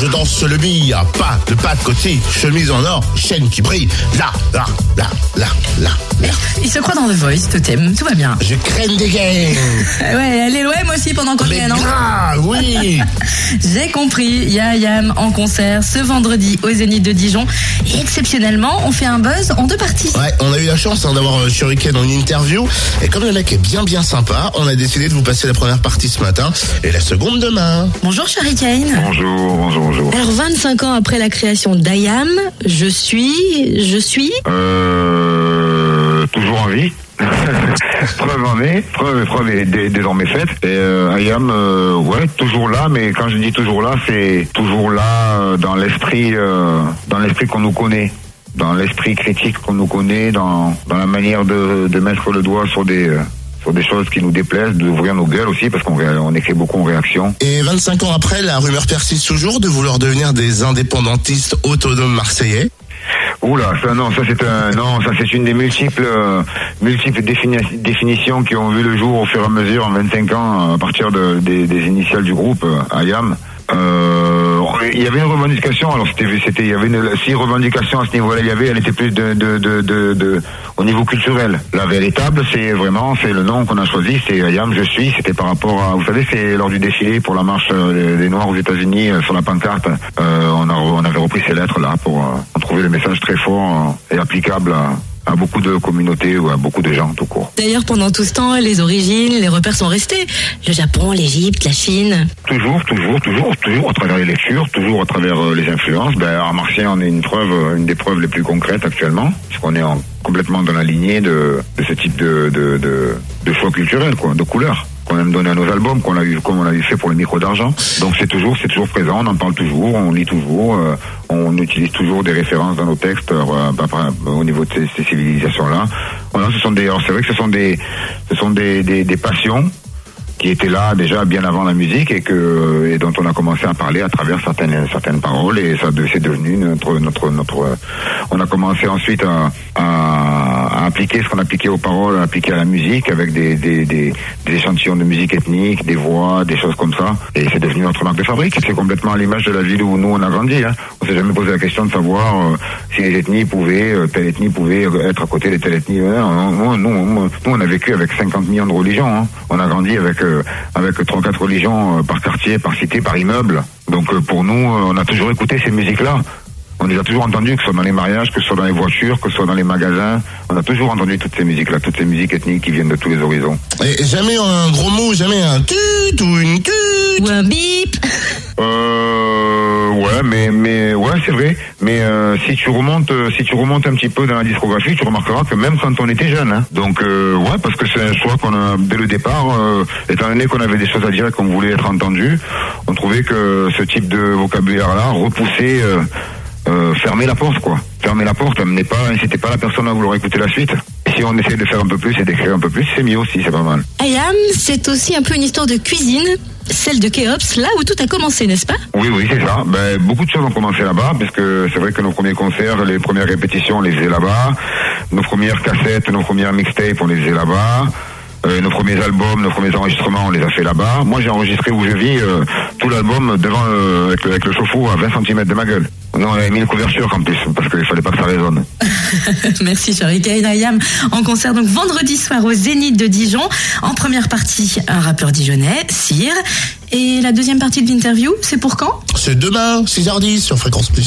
Je danse le bille, pas de pas de côté, chemise en or, chaîne qui brille. Là, là, là, là, là, là. Il se croit dans The Voice, Totem, tout va bien. Je crème des gangs. Ouais, elle est loin moi aussi pendant qu'on Mais vient, non oui. J'ai compris, Yam en concert ce vendredi au Zénith de Dijon. Et exceptionnellement, on fait un buzz en deux parties. Ouais, on a eu la chance hein, d'avoir euh, Shuriken en interview. Et comme le mec est bien bien sympa, on a décidé de vous passer la première partie ce matin et la seconde demain. Bonjour Kane. Bonjour, bonjour, bonjour. Alors 25 ans après la création d'Ayam, je suis, je suis, Euh, toujours en vie. preuve en est, preuve, preuve est dé- désormais faite. Et euh, Ayam, euh, ouais, toujours là, mais quand je dis toujours là, c'est toujours là euh, dans l'esprit, euh, dans l'esprit qu'on nous connaît, dans l'esprit critique qu'on nous connaît, dans, dans la manière de, de mettre le doigt sur des, sur des choses qui nous déplaisent, d'ouvrir nos gueules aussi, parce qu'on on écrit beaucoup en réaction. Et 25 ans après, la rumeur persiste toujours de vouloir devenir des indépendantistes autonomes marseillais. Oula, ça non, ça c'est un non, ça c'est une des multiples euh, multiples défini- définitions qui ont vu le jour au fur et à mesure en 25 ans à partir de, des, des initiales du groupe euh, IAM. Euh, il y avait une revendication, alors c'était c'était il y avait une si revendication à ce niveau-là, il y avait, elle était plus de de, de, de, de- au niveau culturel. La véritable, c'est vraiment c'est le nom qu'on a choisi, c'est IAM je suis, c'était par rapport à vous savez, c'est lors du défilé pour la marche euh, des Noirs aux États-Unis euh, sur la pancarte, euh, on a on avait repris ces lettres là pour euh, trouver le message très fort et applicable à, à beaucoup de communautés ou à beaucoup de gens tout court. d'ailleurs pendant tout ce temps, les origines, les repères sont restés. Le Japon, l'Égypte, la Chine. Toujours, toujours, toujours, toujours à travers les lectures, toujours à travers euh, les influences. Ben, à Marseille, on est une preuve, euh, une des preuves les plus concrètes actuellement, puisqu'on est en- complètement dans la lignée de, de ce type de, de, de, de choix culturel, quoi, de couleurs qu'on aime donner à nos albums, qu'on a eu, comme on l'avait fait pour le micro d'argent. Donc c'est toujours, c'est toujours présent, on en parle toujours, on lit toujours, euh, on utilise toujours des références dans nos textes euh, bah, bah, au niveau de ces, ces civilisations-là. Voilà, ce sont des, c'est vrai que ce sont des, ce sont des, des, des passions qui était là déjà bien avant la musique et que et dont on a commencé à parler à travers certaines certaines paroles et ça c'est devenu notre notre notre euh, on a commencé ensuite à, à, appliquer ce qu'on appliquait aux paroles à appliquer à la musique avec des des, des des échantillons de musique ethnique des voix des choses comme ça et c'est devenu notre marque de fabrique c'est complètement à l'image de la ville où nous on a grandi hein. on s'est jamais posé la question de savoir euh, si les ethnies pouvaient euh, telle ethnie pouvait être à côté de telle ethnie Euh, nous, nous, nous, on a vécu avec 50 millions de religions hein. on a grandi avec euh, avec trois quatre religions par quartier, par cité, par immeuble. Donc pour nous, on a toujours écouté ces musiques-là. On les a toujours entendues, que ce soit dans les mariages, que ce soit dans les voitures, que ce soit dans les magasins. On a toujours entendu toutes ces musiques-là, toutes ces musiques ethniques qui viennent de tous les horizons. Et jamais un gros mot, jamais un tut ou une tut. Ou un bip. Euh, ouais, mais mais ouais, c'est vrai. Mais euh, si tu remontes, euh, si tu remontes un petit peu dans la discographie, tu remarqueras que même quand on était jeune, hein. donc euh, ouais, parce que c'est un choix qu'on a dès le départ. euh, étant donné qu'on avait des choses à dire et qu'on voulait être entendu, on trouvait que ce type de vocabulaire-là repoussait. Euh, fermer la porte quoi. Fermer la porte, amenez pas, pas la personne à vouloir écouter la suite. Et si on essaie de faire un peu plus et d'écrire un peu plus, c'est mieux aussi, c'est pas mal. Ayam, c'est aussi un peu une histoire de cuisine, celle de Kéops, là où tout a commencé, n'est-ce pas? Oui, oui, c'est ça. Ben, beaucoup de choses ont commencé là-bas, puisque c'est vrai que nos premiers concerts, les premières répétitions, on les faisait là-bas. Nos premières cassettes, nos premières mixtapes, on les faisait là-bas. Euh, nos premiers albums, nos premiers enregistrements, on les a fait là-bas. Moi, j'ai enregistré où je vis euh, tout l'album devant euh, avec, le, avec le chauffe-eau à 20 cm de ma gueule. Non, on avait mis une couverture en plus, parce qu'il fallait pas que ça résonne. Merci Charlie Kane Ayam en concert donc vendredi soir au Zénith de Dijon. En première partie, un rappeur dijonnais, Cyr. Et la deuxième partie de l'interview, c'est pour quand? C'est demain, 6h10 sur Fréquence Plus.